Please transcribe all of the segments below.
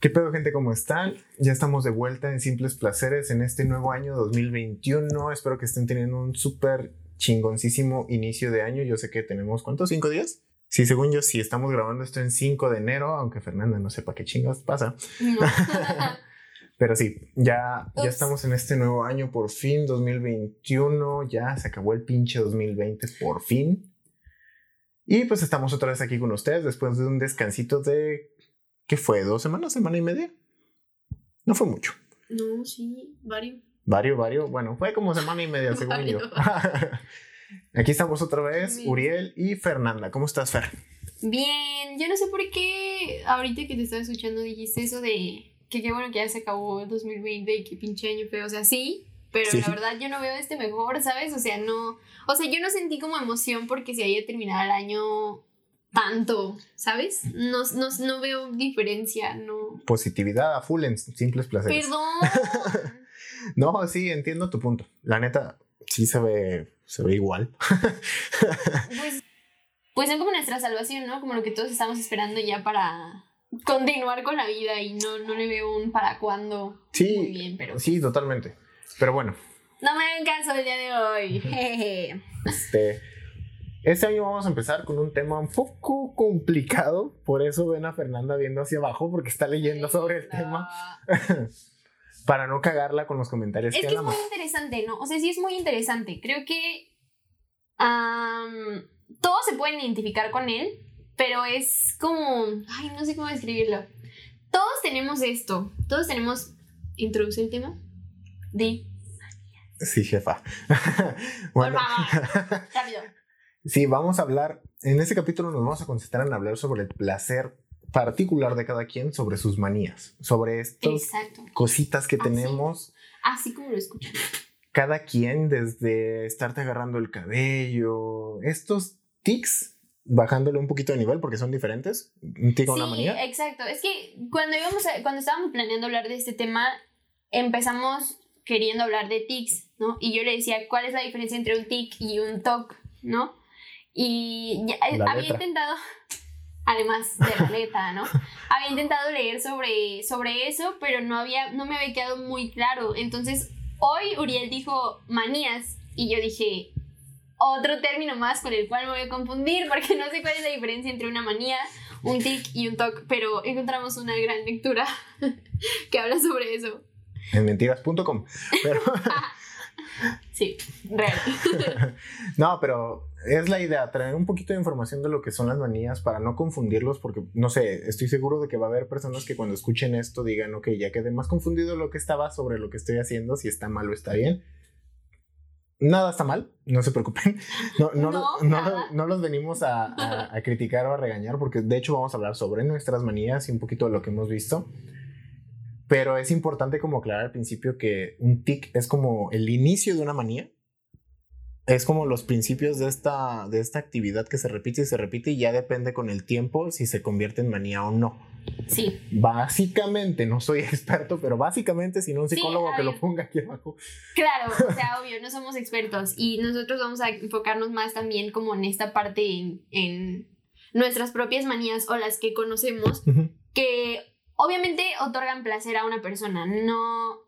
¿Qué pedo, gente? ¿Cómo están? Ya estamos de vuelta en Simples Placeres en este nuevo año 2021. Espero que estén teniendo un súper chingoncísimo inicio de año. Yo sé que tenemos, ¿cuántos? ¿Cinco días? Sí, según yo, sí, estamos grabando esto en 5 de enero, aunque Fernanda no sepa qué chingas pasa. Pero sí, ya, ya estamos en este nuevo año, por fin, 2021. Ya se acabó el pinche 2020, por fin. Y pues estamos otra vez aquí con ustedes después de un descansito de ¿Qué fue? ¿Dos semanas? ¿Semana y media? No fue mucho. No, sí, varios. Varios, varios. Bueno, fue como semana y media, según yo. Aquí estamos otra vez, Uriel y Fernanda. ¿Cómo estás, Fer? Bien, yo no sé por qué ahorita que te estaba escuchando dijiste eso de que qué bueno que ya se acabó el 2020 y qué pinche año feo. O sea, sí, pero la verdad yo no veo este mejor, ¿sabes? O sea, no. O sea, yo no sentí como emoción porque se haya terminado el año tanto, ¿sabes? No, no, no, veo diferencia, no. Positividad a full en simples placeres. Perdón. no, sí, entiendo tu punto. La neta, sí se ve, se ve igual. pues, pues es como nuestra salvación, ¿no? Como lo que todos estamos esperando ya para continuar con la vida y no, no le veo un para cuándo. Sí, muy bien, pero. Sí, totalmente. Pero bueno. No me hagan caso el día de hoy. este. Este año vamos a empezar con un tema un poco complicado, por eso ven a Fernanda viendo hacia abajo porque está leyendo sobre el tema. Para no cagarla con los comentarios. Es que, es muy interesante, ¿no? O sea, sí es muy interesante. Creo que todos se pueden identificar con él, pero es como, ay, no sé cómo describirlo. Todos tenemos esto, todos tenemos, introduce el tema de... Sí, jefa. bueno. rápido. Sí, vamos a hablar, en este capítulo nos vamos a concentrar en hablar sobre el placer particular de cada quien, sobre sus manías, sobre estas cositas que tenemos. Así como lo escuchan. Cada quien, desde estarte agarrando el cabello, estos tics, bajándole un poquito de nivel porque son diferentes, un tic o una manía. Exacto, es que cuando, íbamos cuando estábamos planeando hablar de este tema, empezamos queriendo hablar de tics, ¿no? Y yo le decía, ¿cuál es la diferencia entre un tic y un toc, ¿no? Y eh, había intentado, además de la letra, ¿no? había intentado leer sobre, sobre eso, pero no, había, no me había quedado muy claro. Entonces, hoy Uriel dijo manías y yo dije, otro término más con el cual me voy a confundir porque no sé cuál es la diferencia entre una manía, un tic y un toc, pero encontramos una gran lectura que habla sobre eso. En mentiras.com. Pero... sí, real. no, pero es la idea, traer un poquito de información de lo que son las manías para no confundirlos, porque no sé, estoy seguro de que va a haber personas que cuando escuchen esto digan, ok, ya quedé más confundido lo que estaba sobre lo que estoy haciendo, si está mal o está bien. Nada está mal, no se preocupen. No, no, no, no, los venimos a, a criticar o a regañar, porque de hecho vamos a hablar sobre nuestras manías y un poquito de lo que hemos visto. Pero es importante como aclarar al principio que un tic es como el inicio de una manía es como los principios de esta, de esta actividad que se repite y se repite y ya depende con el tiempo si se convierte en manía o no. Sí. Básicamente, no soy experto, pero básicamente, si no un psicólogo que lo ponga aquí abajo. Claro, o sea, obvio, no somos expertos y nosotros vamos a enfocarnos más también como en esta parte, en, nuestras propias manías o las que conocemos, que obviamente otorgan placer a una persona, no...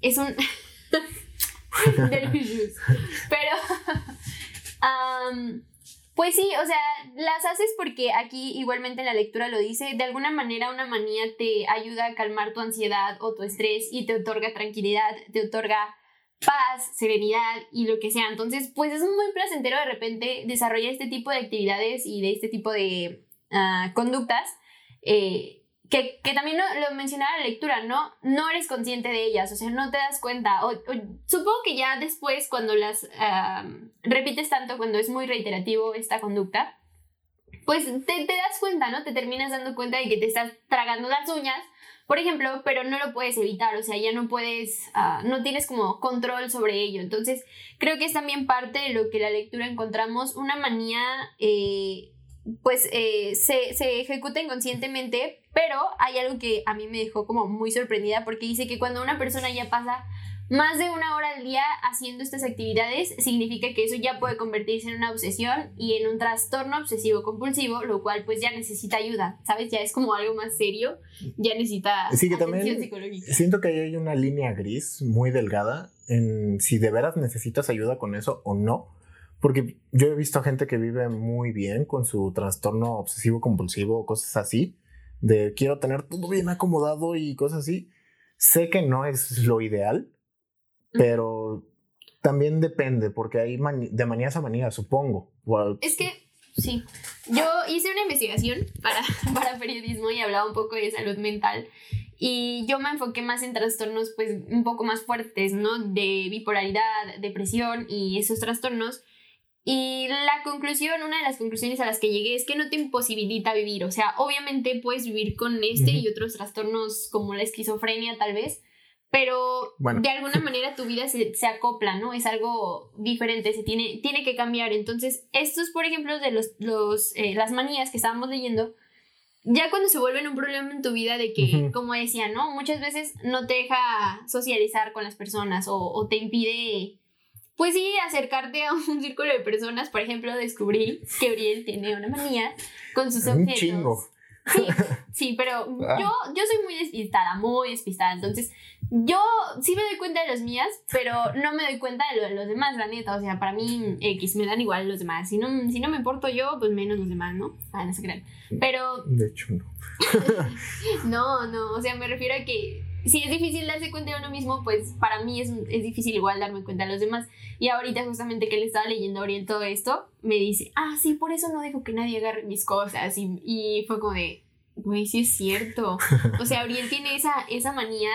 es un... Pero, pues sí, o sea, las haces porque aquí igualmente en la lectura lo dice, de alguna manera una manía te ayuda a calmar tu ansiedad o tu estrés y te otorga tranquilidad, te otorga paz, serenidad y lo que sea. Entonces, pues es muy placentero de repente desarrollar este tipo de actividades y de este tipo de ah, conductas. Eh, que, también lo, mencionaba la lectura, ¿no? No eres consciente de ellas, o sea, no te das cuenta. O, supongo que ya después, cuando las repites tanto, cuando es muy reiterativo esta conducta, pues te, te, das cuenta, ¿no? Te terminas dando cuenta de que te estás tragando las uñas, por ejemplo, pero no lo puedes evitar, o sea, ya no puedes, ah, no tienes como control sobre ello. Entonces, creo que es también parte de lo que la lectura encontramos, una manía, eh, pues, eh, se, se ejecuta inconscientemente, pero hay algo que a mí me dejó como muy sorprendida porque dice que cuando una persona ya pasa más de una hora al día haciendo estas actividades significa que eso ya puede convertirse en una obsesión y en un trastorno obsesivo compulsivo, lo cual pues ya necesita ayuda, ¿sabes? Ya es como algo más serio, ya necesita Sí, que atención también psicológica. siento que ahí hay una línea gris muy delgada en si de veras necesitas ayuda con eso o no. Porque yo he visto gente que vive muy bien con su trastorno obsesivo compulsivo o cosas así, de quiero tener todo bien acomodado y cosas así. Sé que no es lo ideal, pero también depende, porque hay mani- de manías a manías, supongo. O- Es que, sí, yo hice una investigación para, para periodismo y hablaba un poco de salud mental y yo me enfoqué más en trastornos pues un poco más fuertes, ¿no? De bipolaridad, depresión y esos trastornos. Y la conclusión, una de las conclusiones a las que llegué es que no te imposibilita vivir. O sea, obviamente puedes vivir con este Ujú. y otros trastornos como la esquizofrenia tal vez, pero Bueno. de alguna manera tu vida se, se acopla, ¿no? Es algo diferente, se tiene, tiene que cambiar. Entonces, estos, por ejemplo, de los, los, eh, las manías que estábamos leyendo, ya cuando se vuelven un problema en tu vida de que, como decía, ¿no? Muchas veces no te deja socializar con las personas o, o te impide, pues sí, acercarte a un círculo de personas. Por ejemplo, descubrí que Uriel tiene una manía con sus un objetos. chingo. Sí, sí, pero Ah. yo, yo soy muy despistada, muy despistada. Entonces, yo sí me doy cuenta de las mías, pero no me doy cuenta de lo de los demás, la neta. O sea, para mí, X, me dan igual los demás. Si no, si no me importo yo, pues menos los demás, ¿no? Ah, no se crean. Pero De hecho, no. no, no, o sea, me refiero a que si es difícil darse cuenta de uno mismo, pues para mí es, es difícil igual darme cuenta de los demás. Y ahorita justamente que le estaba leyendo a Oriel todo esto, me dice, ah, sí, por eso no dejo que nadie agarre mis cosas. Y, y fue como de, güey, sí es cierto. O sea, Oriel tiene esa, esa manía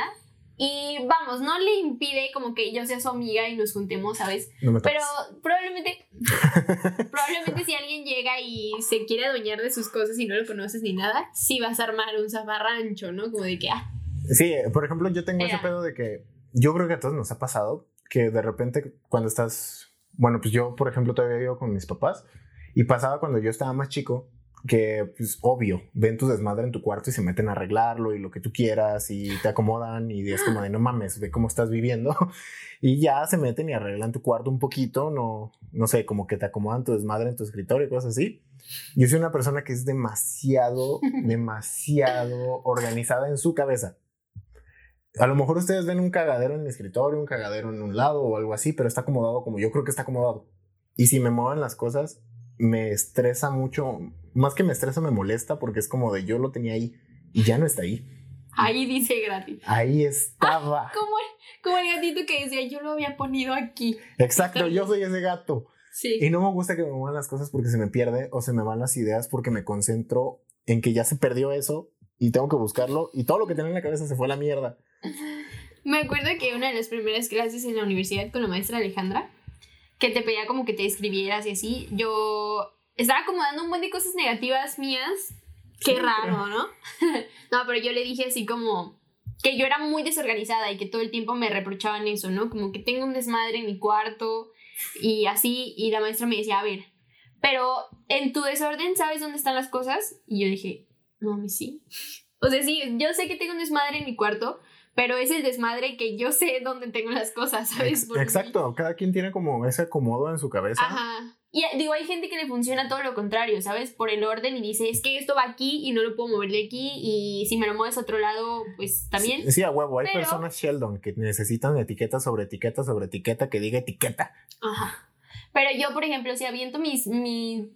y vamos, no le impide como que yo sea su amiga y nos juntemos, ¿sabes? No me Pero probablemente, probablemente si alguien llega y se quiere adueñar de sus cosas y no lo conoces ni nada, sí vas a armar un zafarrancho, ¿no? Como de que, ah, Sí, por ejemplo, yo tengo ese Era. pedo de que yo creo que a todos nos ha pasado que de repente cuando estás, bueno, pues yo, por ejemplo, todavía vivo con mis papás y pasaba cuando yo estaba más chico que, pues, obvio, ven tu desmadre en tu cuarto y se meten a arreglarlo y lo que tú quieras y te acomodan y es como de no mames, ve cómo estás viviendo y ya se meten y arreglan tu cuarto un poquito, no, no sé, como que te acomodan tu desmadre en tu escritorio y cosas así. Yo soy una persona que es demasiado, demasiado organizada en su cabeza. A lo mejor ustedes ven un cagadero en mi escritorio, un cagadero en un lado o algo así, pero está acomodado como yo creo que está acomodado. Y si me mueven las cosas, me estresa mucho. Más que me estresa, me molesta porque es como de yo lo tenía ahí y ya no está ahí. ahí dice gratis. Ahí estaba. Como el, como el gatito que decía, yo lo había ponido aquí. Exacto, yo soy ese gato. Sí. Y no me gusta que me muevan las cosas porque se me pierde o se me van las ideas porque me concentro en que ya se perdió eso y tengo que buscarlo y todo lo que tenía en la cabeza se fue a la mierda. Me acuerdo que una de las primeras clases en la universidad con la maestra Alejandra, que te pedía como que te escribieras y así, yo estaba acomodando un buen de cosas negativas mías. Qué Sí, raro, ¿no? no, pero yo le dije así como que yo era muy desorganizada y que todo el tiempo me reprochaban eso, ¿no? Como que tengo un desmadre en mi cuarto y así, y la maestra me decía, a ver, pero en tu desorden, ¿sabes dónde están las cosas? Y yo dije, no, sí. O sea, sí, yo sé que tengo un desmadre en mi cuarto, pero es el desmadre que yo sé dónde tengo las cosas, ¿sabes? Exacto, cada quien tiene como ese acomodo en su cabeza. Ajá. Y eh, digo, hay gente que le funciona todo lo contrario, ¿sabes? Por el orden y dice, es que esto va aquí y no lo puedo mover de aquí y si me lo mueves a otro lado, pues también. Sí, sí, a huevo. Hay Pero- personas Sheldon que necesitan etiqueta sobre etiqueta sobre etiqueta que diga etiqueta. Ajá. Pero yo, por ejemplo, si aviento mis, mis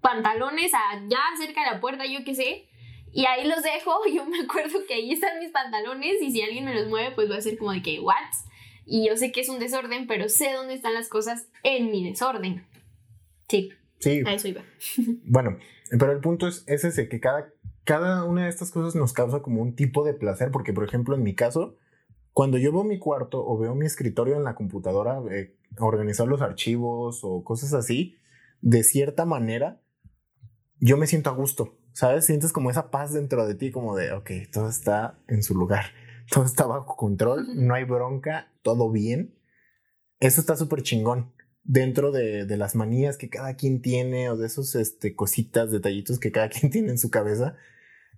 pantalones allá cerca de la puerta, yo qué sé, y ahí los dejo, yo me acuerdo que ahí están mis pantalones y si alguien me los mueve, pues va a ser como de que, ¿what? Y yo sé que es un desorden, pero sé dónde están las cosas en mi desorden. Sí, Sí, a eso iba. bueno, pero el punto es, es ese, que cada, cada una de estas cosas nos causa como un tipo de placer, porque por ejemplo en mi caso, cuando yo veo mi cuarto o veo mi escritorio en la computadora, eh, organizar los archivos o cosas así, de cierta manera, yo me siento a gusto, ¿sabes? Sientes como esa paz dentro de ti, como de, ok, todo está en su lugar, todo está bajo control, no hay bronca, todo bien. Eso está súper chingón dentro de, de las manías que cada quien tiene o de esos este, cositas, detallitos que cada quien tiene en su cabeza.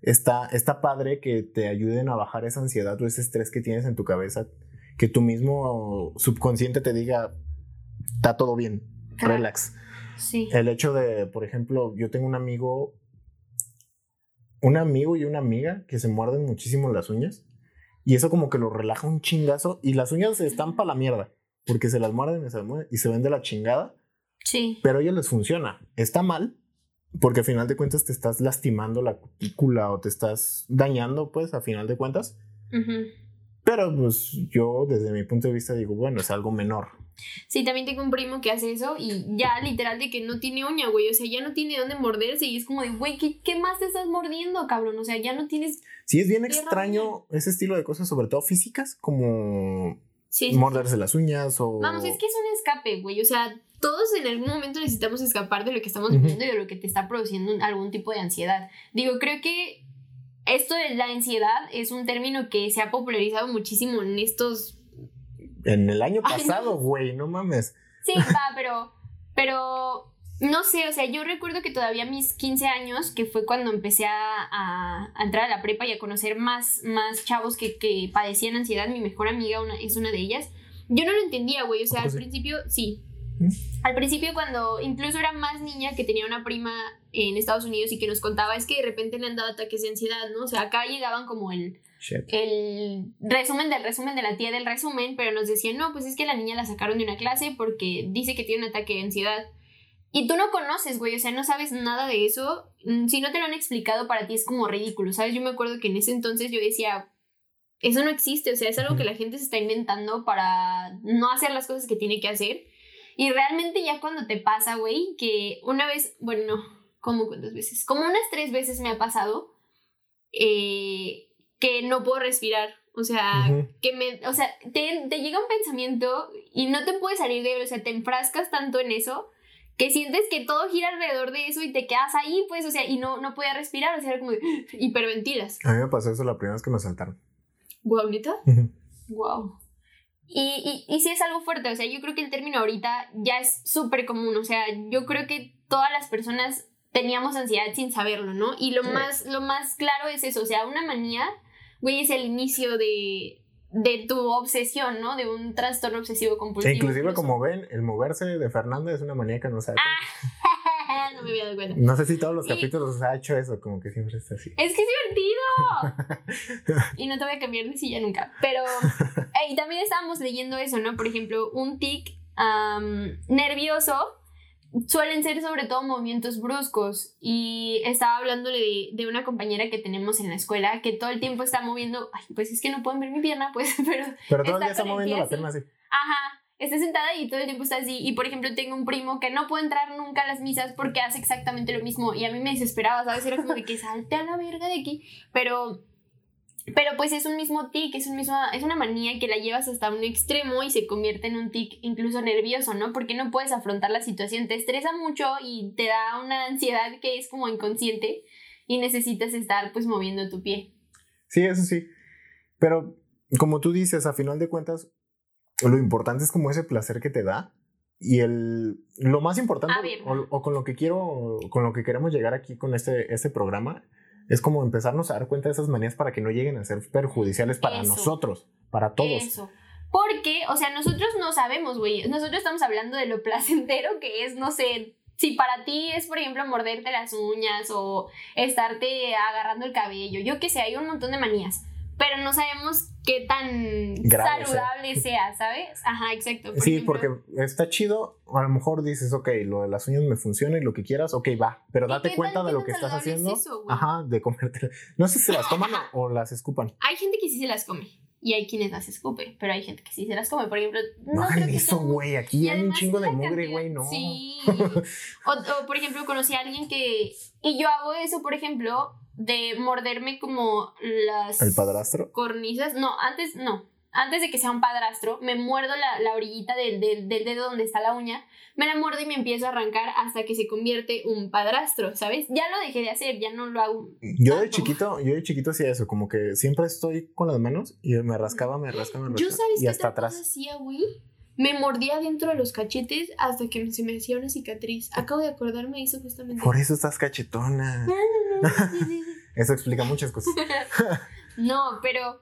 Está, está padre que te ayuden a bajar esa ansiedad o ese estrés que tienes en tu cabeza que tu mismo subconsciente te diga, está todo bien, relax. Sí. El hecho de, por ejemplo, yo tengo un amigo, un amigo y una amiga que se muerden muchísimo las uñas y eso como que lo relaja un chingazo y las uñas se están para la mierda porque se las muerden y se, muerden y se ven de la chingada, Sí. pero a ellos les funciona. Está mal porque al final de cuentas te estás lastimando la cutícula o te estás dañando, pues, a final de cuentas. Pero pues yo desde mi punto de vista digo, bueno, es algo menor. Sí, también tengo un primo que hace eso y ya literal de que no tiene uña, güey. O sea, ya no tiene dónde morderse y es como de, güey, ¿qué, qué más te estás mordiendo, cabrón? O sea, ya no tienes... Sí, es bien extraño ese estilo de cosas, sobre todo físicas, como Sí, sí, morderse las uñas o... Vamos, es que es un escape, güey. O sea, todos en algún momento necesitamos escapar de lo que estamos viviendo y de lo que te está produciendo algún tipo de ansiedad. Digo, creo que esto de la ansiedad es un término que se ha popularizado muchísimo en estos... En el año pasado, güey, no mames. Sí, va, pero... Pero... No sé, o sea, yo recuerdo que todavía mis 15 años, que fue cuando empecé a, a- a entrar a la prepa y a conocer más, más chavos que, que padecían ansiedad, mi mejor amiga una, es una de ellas, yo no lo entendía, güey, o sea, ¿A al sí? principio, sí, ¿Mm? al principio cuando incluso era más niña que tenía una prima en Estados Unidos y que nos contaba es que de repente le han dado ataques de ansiedad, ¿no? O sea, acá llegaban como el, Shit. el resumen del resumen de la tía del resumen, pero nos decían, no, pues es que la niña la sacaron de una clase porque dice que tiene un ataque de ansiedad. Y tú no conoces, güey, o sea, no sabes nada de eso. Mm, Si no te lo han explicado, para ti es como ridículo, ¿sabes? Yo me acuerdo que en ese entonces yo decía, eso no existe, o sea, es algo que la gente se está inventando para no hacer las cosas que tiene que hacer. Y realmente ya cuando te pasa, güey, que una vez, bueno, no, como cuántas veces, como unas tres veces me ha pasado eh, que no puedo respirar. O sea, que me, o sea, te, te llega un pensamiento y no te puedes salir de él, o sea, te enfrascas tanto en eso que sientes que todo gira alrededor de eso y te quedas ahí, pues, o sea, y no, no podía respirar, o sea, era como hiperventilas. A mí me pasó eso la primera vez que me asaltaron. Guau, ¿neta? Ujú. Wow. Y, y, y sí es algo fuerte, o sea, yo creo que el término ahorita ya es súper común, o sea, yo creo que todas las personas teníamos ansiedad sin saberlo, ¿no? Y lo, Sí. más, lo más claro es eso, o sea, una manía, güey, es el inicio de, de tu obsesión, ¿no? De un trastorno obsesivo compulsivo. E inclusive, incluso. como ven, el moverse de Fernanda es una manía que no sabe. no me había dado cuenta. No sé si todos los Ah. Y- capítulos ha hecho eso, como que siempre está así. Es que es divertido. y no te voy a cambiar de silla nunca. Pero, eh, y también estábamos leyendo eso, ¿no? Por ejemplo, un tic am, nervioso suelen ser sobre todo movimientos bruscos. Y estaba hablándole de, de una compañera que tenemos en la escuela que todo el tiempo está moviendo. Ay, pues es que no pueden ver mi pierna, pues, pero Pero todo el día está moviendo la pierna así. Ajá, está sentada y todo el tiempo está así. Y por ejemplo, tengo un primo que no puede entrar nunca a las misas porque hace exactamente lo mismo. Y a mí me desesperaba, ¿sabes? Era como de que salte a la verga de aquí. Pero. Pero pues es un mismo tic, es, un mismo, es una manía que la llevas hasta un extremo y se convierte en un tic incluso nervioso, ¿no? Porque no puedes afrontar la situación, te estresa mucho y te da una ansiedad que es como inconsciente y necesitas estar pues moviendo tu pie. Sí, eso sí. Pero como tú dices, a final de cuentas, lo importante es como ese placer que te da. Y el, lo más importante, o, o con lo que quiero, con lo que queremos llegar aquí con este, este programa, es como empezarnos a dar cuenta de esas manías para que no lleguen a ser perjudiciales para Eso. nosotros, para todos. Eso. Porque, o sea, nosotros no sabemos, güey. Nosotros estamos hablando de lo placentero que es, no sé, si para ti es, por ejemplo, morderte las uñas o estarte agarrando el cabello. Yo qué sé, hay un montón de manías. Pero no sabemos qué tan Grave saludable sea, ¿sabes? Ajá, exacto. Por sí, ejemplo, porque está chido. A lo mejor dices, ok, lo de las uñas me funciona y lo que quieras, ok, va. Pero ¿Y date cuenta de lo que estás es haciendo. eso? Ajá, de comerte. No sé si se las toman o, o las escupan. Hay gente que sí se las come. Y hay quienes las escupe. Pero hay gente que sí se las come. Por ejemplo, no, No, creo hagan que eso, güey. Aquí hay un chingo de mugre, güey, no. Sí. O, o, por ejemplo, conocí a alguien que. Y yo hago eso, por ejemplo, de morderme como las. ¿El padrastro? Cornisas. No, antes no. Antes de que sea un padrastro, me muerdo la, la orillita del, del, del dedo donde está la uña, me la muerdo y me empiezo a arrancar hasta que se convierte un padrastro, ¿sabes? Ya lo dejé de hacer, ya no lo hago. Yo de tanto. chiquito, yo de chiquito hacía eso, como que siempre estoy con las manos y me rascaba, me rascaba, me rascaba. ¿Yo sabes y hasta atrás. hacía, güey? Me mordía dentro de los cachetes hasta que se me hacía una cicatriz. Acabo de acordarme de eso justamente. Por eso estás cachetona. No, no, no. Eso explica muchas cosas. No, pero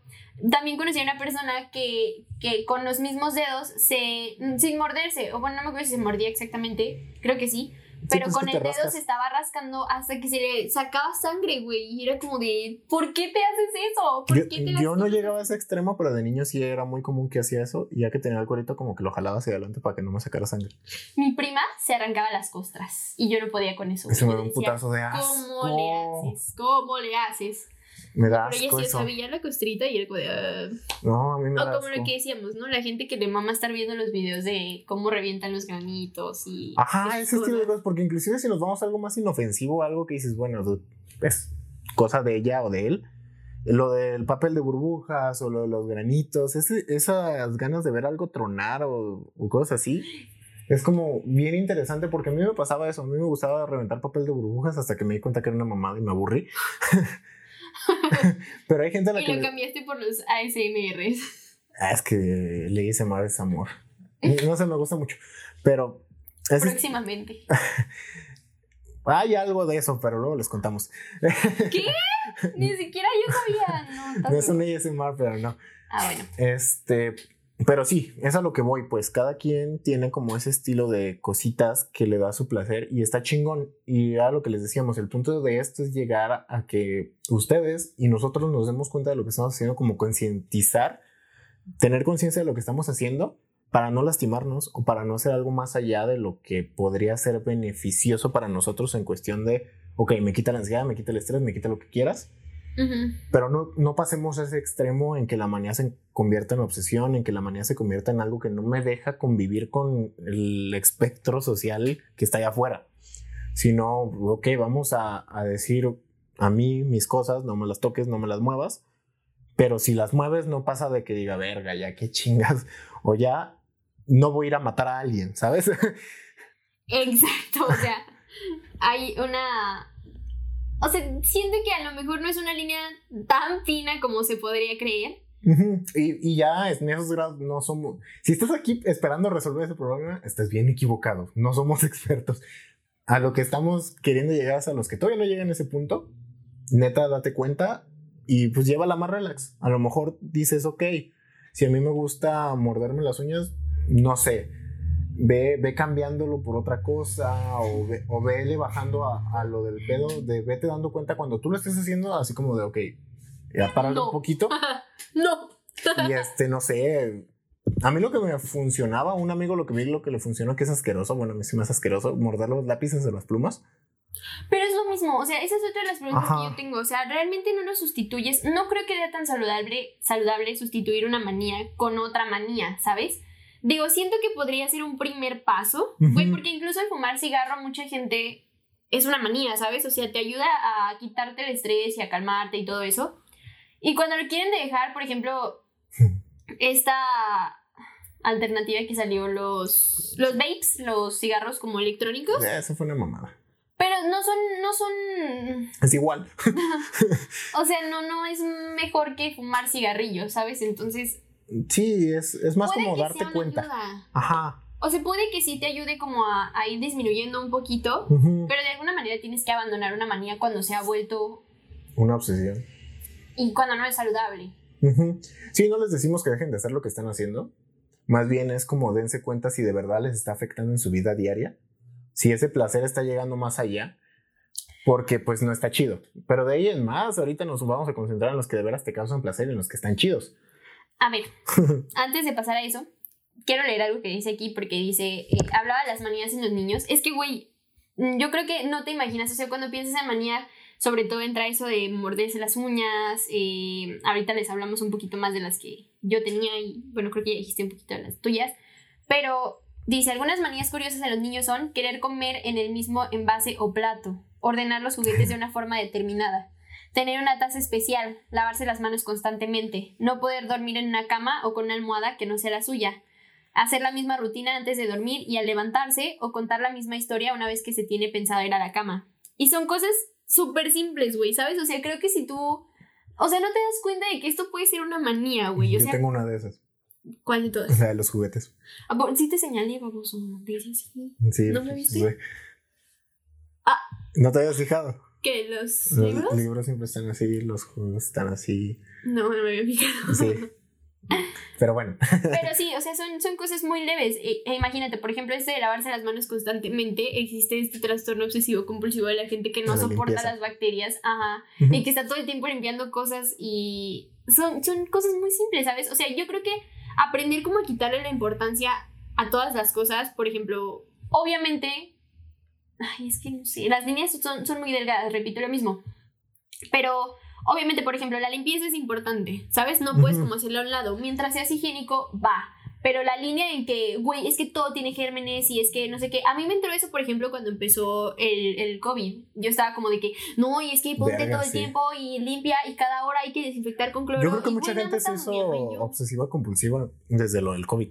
también conocí a una persona que, que con los mismos dedos se. sin morderse, o bueno, no me acuerdo si se mordía exactamente, creo que sí. Pero pues con el dedo rascas. se estaba rascando hasta que se le sacaba sangre, güey. Y era como de, ¿por qué te haces eso? ¿Por Yo, qué te yo no lastimas?" llegaba a ese extremo, pero de niño sí era muy común que hacía eso. Y ya que tenía el cuerito, como que lo jalaba hacia adelante para que no me sacara sangre. Mi prima se arrancaba las costras y yo no podía con eso. Eso me un putazo de ¿Cómo asco. le haces? ¿Cómo le haces? Me da Pero ella asco sí eso. sabía la costrita y era como de... "Ah". No, a mí me O da como asco. lo que decíamos, ¿no? La gente que le mama estar viendo los videos de cómo revientan los granitos y... Ajá, ese estilo de cosas. Porque inclusive si nos vamos a algo más inofensivo, algo que dices, bueno, es cosa de ella o de él. Lo del papel de burbujas o lo de los granitos, ese- esas ganas de ver algo tronar o, o cosas así, es como bien interesante porque a mí me pasaba eso. A mí me gustaba reventar papel de burbujas hasta que me di cuenta que era una mamada y me aburrí. Pero hay gente a la Y que. lo le- cambiaste por los ASMRs. Ah, es que le hice mal es amor. No sé, me gusta mucho. Pero ese- Próximamente. hay algo de eso, pero luego les contamos. ¿Qué? Ni siquiera yo sabía. No, No es un. ASMR, pero no. Ah, bueno. Este, pero sí, es a lo que voy, pues cada quien tiene como ese estilo de cositas que le da su placer y está chingón. Y a lo que les decíamos, el punto de esto es llegar a que ustedes y nosotros nos demos cuenta de lo que estamos haciendo, como concientizar, tener conciencia de lo que estamos haciendo para no lastimarnos o para no hacer algo más allá de lo que podría ser beneficioso para nosotros en cuestión de, ok, me quita la ansiedad, me quita el estrés, me quita lo que quieras, Ujú. pero no, no pasemos a ese extremo en que la manía se convierta en obsesión, en que la manía se convierta en algo que no me deja convivir con el espectro social que está allá afuera. Sino, ok, vamos a, a decir a mí mis cosas, no me las toques, no me las muevas. Pero si las mueves, no pasa de que diga, verga, ya qué chingas. O ya no voy a ir a matar a alguien, ¿sabes? Exacto, o sea, hay una... O sea, siento que a lo mejor no es una línea tan fina como se podría creer. Y, y ya en esos grados no somos. Si estás aquí esperando resolver ese problema, estás bien equivocado. No somos expertos. A lo que estamos queriendo llegar es a los que todavía no llegan a ese punto. Neta, date cuenta y pues llévala más relax. A lo mejor dices, ok, si a mí me gusta morderme las uñas, no sé, ve, ve cambiándolo por otra cosa o, ve, o vele bajando a, a lo del pedo, de vete dando cuenta cuando tú lo estés haciendo, así como de, ok, ya párale No. un poquito. no. Y este, no sé. A mí lo que me funcionaba, un amigo lo que vi, lo que le funcionó, que es asqueroso, bueno, a mí sí me es asqueroso, morder los lápices de las plumas. Pero es lo mismo, o sea, esa es otra de las preguntas Ajá. que yo tengo. O sea, realmente no lo sustituyes. No creo que sea tan saludable, saludable sustituir una manía con otra manía, ¿sabes? Digo, siento que podría ser un primer paso, güey, porque incluso el fumar cigarro, mucha gente es una manía, ¿sabes? O sea, te ayuda a quitarte el estrés y a calmarte y todo eso. Y cuando lo quieren dejar, por ejemplo, esta alternativa que salió, los, los vapes, los cigarros como electrónicos, Eh, Eso fue una mamada. pero no son, no son Es igual. o sea, no, no es mejor que fumar cigarrillos, ¿sabes? Entonces, Sí, es, es más puede como que darte sea una cuenta. ayuda. Ajá. O sea, puede que sí te ayude como a, a ir disminuyendo un poquito, pero de alguna manera tienes que abandonar una manía cuando se ha vuelto Una obsesión. y cuando no es saludable. Sí, no les decimos que dejen de hacer lo que están haciendo. Más bien es como dense cuenta si de verdad les está afectando en su vida diaria. Si ese placer está llegando más allá. Porque pues no está chido. Pero de ahí en más, ahorita nos vamos a concentrar en los que de veras te causan placer y en los que están chidos. A ver, antes de pasar a eso, quiero leer algo que dice aquí porque dice, eh, hablaba de las manías en los niños. Es que, güey, mm, yo creo que no te imaginas, o sea, cuando piensas en manía, sobre todo entra eso de morderse las uñas. eh, ahorita les hablamos un poquito más de las que yo tenía y, bueno, creo que ya dijiste un poquito de las tuyas. Pero dice, algunas manías curiosas en los niños son querer comer en el mismo envase o plato, ordenar los juguetes de una forma determinada, tener una taza especial, lavarse las manos constantemente, no poder dormir en una cama o con una almohada que no sea la suya, hacer la misma rutina antes de dormir y al levantarse o contar la misma historia una vez que se tiene pensado ir a la cama. Y son cosas súper simples, güey, ¿sabes? O sea, creo que si tú... O sea, no te das cuenta de que esto puede ser una manía, güey. O Yo sea, tengo una de esas. ¿cuál de todas? La de los juguetes. Ah, sí te señalé, baboso. Así. Sí. ¿No me viste? Ah. ¿No te habías fijado? ¿Qué? ¿Los Los libros? libros siempre están así, los juegos están así. No, no me había fijado. Sí. Pero bueno. Pero sí, o sea, son, son cosas muy leves. E, e imagínate, por ejemplo, este de lavarse las manos constantemente, existe este trastorno obsesivo compulsivo de la gente que no La soporta limpieza. las bacterias, ajá, y que está todo el tiempo limpiando cosas y son, son cosas muy simples, ¿sabes? O sea, yo creo que aprender cómo quitarle la importancia a todas las cosas, por ejemplo, obviamente, ay, es que no sé, las líneas son, son muy delgadas, repito lo mismo, pero obviamente, por ejemplo, la limpieza es importante, ¿sabes? No puedes Ujú. como hacerlo a un lado, mientras seas higiénico, va. Pero la línea en que, güey, es que todo tiene gérmenes y es que no sé qué. A mí me entró eso, por ejemplo, cuando empezó el, el COVID. Yo estaba como de que, no, y es que ponte Verga, todo el sí. tiempo y limpia y cada hora hay que desinfectar con cloro. Yo creo que y, mucha gente bien, güey, yo- obsesiva compulsiva desde lo del COVID.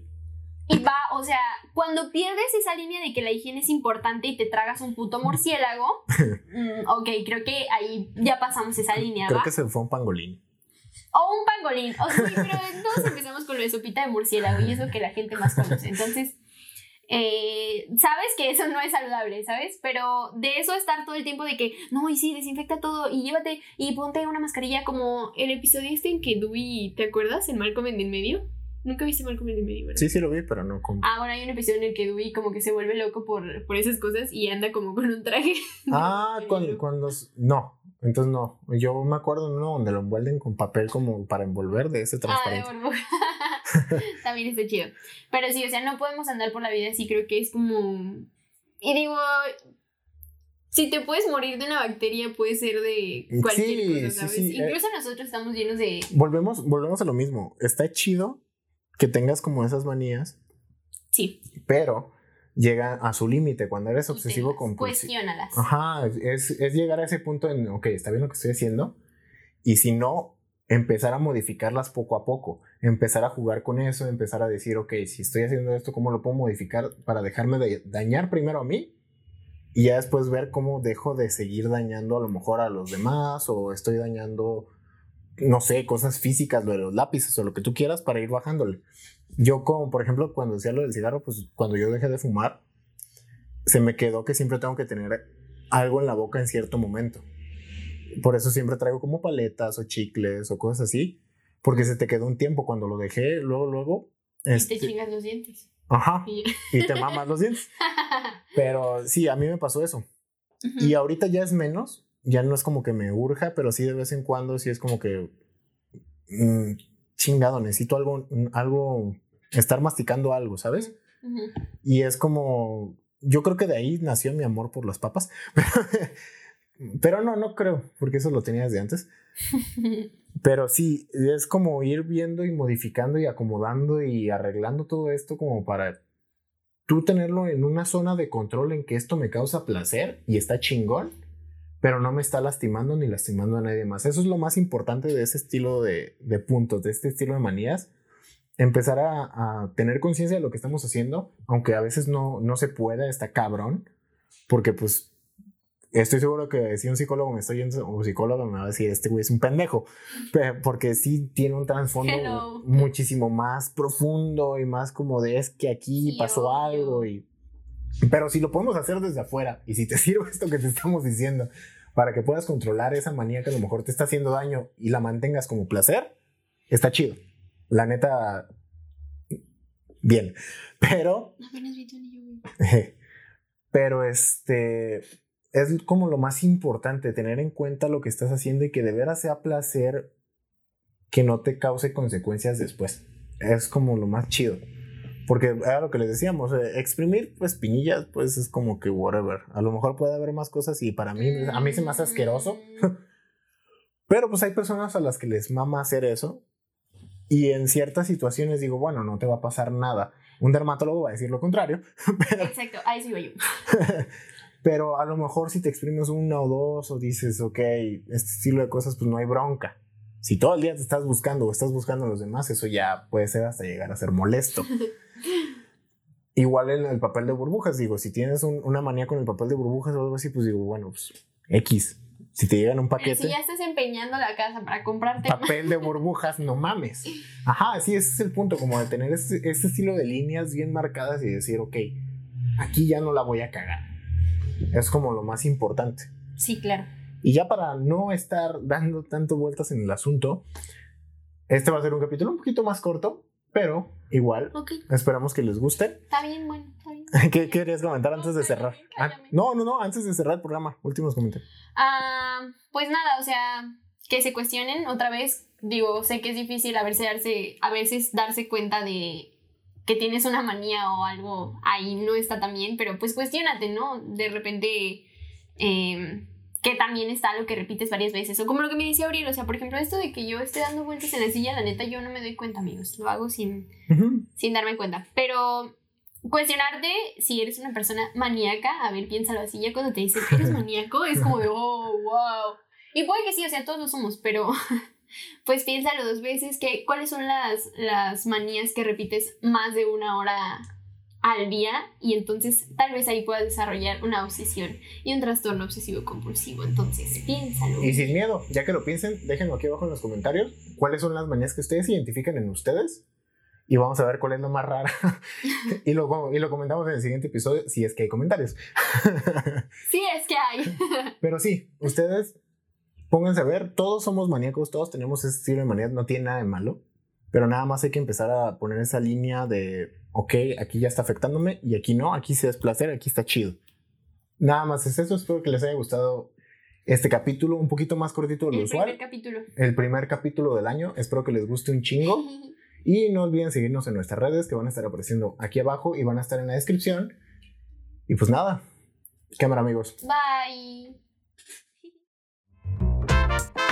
Y va, o sea, cuando pierdes esa línea de que la higiene es importante y te tragas un puto murciélago, mm, ok, creo que ahí ya pasamos esa línea, Creo ¿va? que se fue un pangolín. O un pangolín. O sea, pero todos empezamos con lo de sopita de murciélago y es lo que la gente más conoce. Entonces, eh, sabes que eso no es saludable, ¿sabes? Pero de eso estar todo el tiempo de que, no, y sí, desinfecta todo y llévate y ponte una mascarilla como el episodio este en que Dewey, ¿te acuerdas? El Malcolm en el medio. Nunca viste Malcolm en el medio, ¿verdad? Sí, sí lo vi, pero no como. Ah, bueno, hay un episodio en el que Dewey como que se vuelve loco por, por esas cosas y anda como con un traje. Ah, cuando, cuando. No, entonces no. Yo me acuerdo de uno donde lo envuelven con papel como para envolver de ese Ah, de transparente. burbuja. También está chido. Pero sí, o sea, no podemos andar por la vida así, creo que es como... Y digo, si te puedes morir de una bacteria, puede ser de cualquier Sí, cosa, ¿sabes? sí, eh. Incluso nosotros estamos llenos de... volvemos, volvemos a lo mismo. Está chido que tengas como esas manías, Sí, pero llega a su límite cuando eres obsesivo compulsivo. Cuestiónalas. Ajá, es, es llegar a ese punto en, ok, está bien lo que estoy haciendo, y si no, empezar a modificarlas poco a poco, empezar a jugar con eso, empezar a decir, ok, si estoy haciendo esto, ¿cómo lo puedo modificar para dejarme de dañar primero a mí? Y ya después ver cómo dejo de seguir dañando a lo mejor a los demás, o estoy dañando, no sé, cosas físicas, lo de los lápices o lo que tú quieras para ir bajándole. Yo como, por ejemplo, cuando decía lo del cigarro, pues cuando yo dejé de fumar, se me quedó que siempre tengo que tener algo en la boca en cierto momento. Por eso siempre traigo como paletas o chicles o cosas así, porque se te quedó un tiempo cuando lo dejé, luego, luego... Y te este, chingas los dientes. ajá, Y- y te mamas los dientes. Pero sí, a mí me pasó eso. Y ahorita ya es menos, ya no es como que me urja, pero sí de vez en cuando sí es como que mm, chingado, necesito algo, mm, algo, estar masticando algo, ¿sabes? Y es como, yo creo que de ahí nació mi amor por las papas, pero no, no creo, porque eso lo tenía desde antes. Pero sí, es como ir viendo y modificando y acomodando y arreglando todo esto como para tú tenerlo en una zona de control en que esto me causa placer y está chingón, pero no me está lastimando ni lastimando a nadie más. Eso es lo más importante de ese estilo de, de puntos, de este estilo de manías. Empezar a, a tener conciencia de lo que estamos haciendo, aunque a veces no, no se pueda, está cabrón, porque pues estoy seguro que si un psicólogo me está yendo o psicólogo me va a decir, este güey es un pendejo, Pe- porque sí tiene un trasfondo Hello. muchísimo más profundo y más como de es que aquí pasó algo y... Pero si lo podemos hacer desde afuera y si te sirve esto que te estamos diciendo para que puedas controlar esa manía que a lo mejor te está haciendo daño y la mantengas como placer, está chido. La neta, bien. Pero pero este es como lo más importante, tener en cuenta lo que estás haciendo y que de veras sea placer que no te cause consecuencias después. Es como lo más chido. Porque era lo que les decíamos, eh, exprimir pues pinillas pues es como que whatever. A lo mejor puede haber más cosas y para mí, a mí se me hace asqueroso. Mm, Pero pues hay personas a las que les mama hacer eso. Y en ciertas situaciones digo, bueno, no te va a pasar nada. Un dermatólogo va a decir lo contrario. Pero, Exacto, ahí sí voy yo. pero a lo mejor si te exprimes una o dos o dices, ok, este estilo de cosas, pues no hay bronca. Si todo el día te estás buscando o estás buscando a los demás, eso ya puede ser hasta llegar a ser molesto. Igual en el papel de burbujas, digo, si tienes un- una manía con el papel de burbujas o algo así, pues digo, bueno, pues X. Si te llegan un paquete. Si ya estás empeñando la casa para comprarte papel de burbujas, no mames. Ajá, sí, ese es el punto, como de tener este, este estilo de líneas bien marcadas y decir, ok, aquí ya no la voy a cagar. Es como lo más importante. Sí, claro. Y ya para no estar dando tanto vueltas en el asunto, Este va a ser un capítulo un poquito más corto, pero igual. Ok, Esperamos que les guste. está bien, bueno, está bien. ¿Qué querías comentar antes de cerrar? Ah, cállame. no, no, no, antes de cerrar el programa. Últimos comentarios. Ah, pues nada, o sea, que se cuestionen otra vez. Digo, sé que es difícil a veces darse, a veces darse cuenta de que tienes una manía o algo ahí no está tan bien, pero pues cuestionate, ¿no? De repente eh, que también está lo que repites varias veces. O como lo que me decía Auril, o sea, por ejemplo, esto de que yo esté dando vueltas en la silla, la neta, yo no me doy cuenta, amigos. Lo hago sin, sin darme cuenta. Pero cuestionarte si eres una persona maníaca, a ver, piénsalo así, ya cuando te dicen, eres maníaco, es como de, oh, wow. Y puede que sí, o sea, todos lo somos, pero pues piénsalo dos veces, que, ¿cuáles son las, las manías que repites más de una hora al día? Y entonces tal vez ahí puedas desarrollar una obsesión y un trastorno obsesivo compulsivo. Entonces, piénsalo. Y sin miedo, ya que lo piensen, déjenlo aquí abajo en los comentarios. ¿Cuáles son las manías que ustedes identifican en ustedes? Y vamos a ver cuál es la más rara. y, lo, y lo comentamos en el siguiente episodio, si es que hay comentarios. Sí, es que hay. Pero sí, ustedes pónganse a ver, todos somos maníacos, todos tenemos ese estilo de manías, no tiene nada de malo, pero nada más hay que empezar a poner esa línea de, ok, aquí ya está afectándome y aquí no, aquí sí es placer, aquí está chido. Nada más es eso, espero que les haya gustado este capítulo, un poquito más cortito de lo El usual, primer capítulo. el primer capítulo del año, espero que les guste un chingo. Y no olviden seguirnos en nuestras redes que van a estar apareciendo aquí abajo y van a estar en la descripción. Y pues nada, cámara amigos. Bye.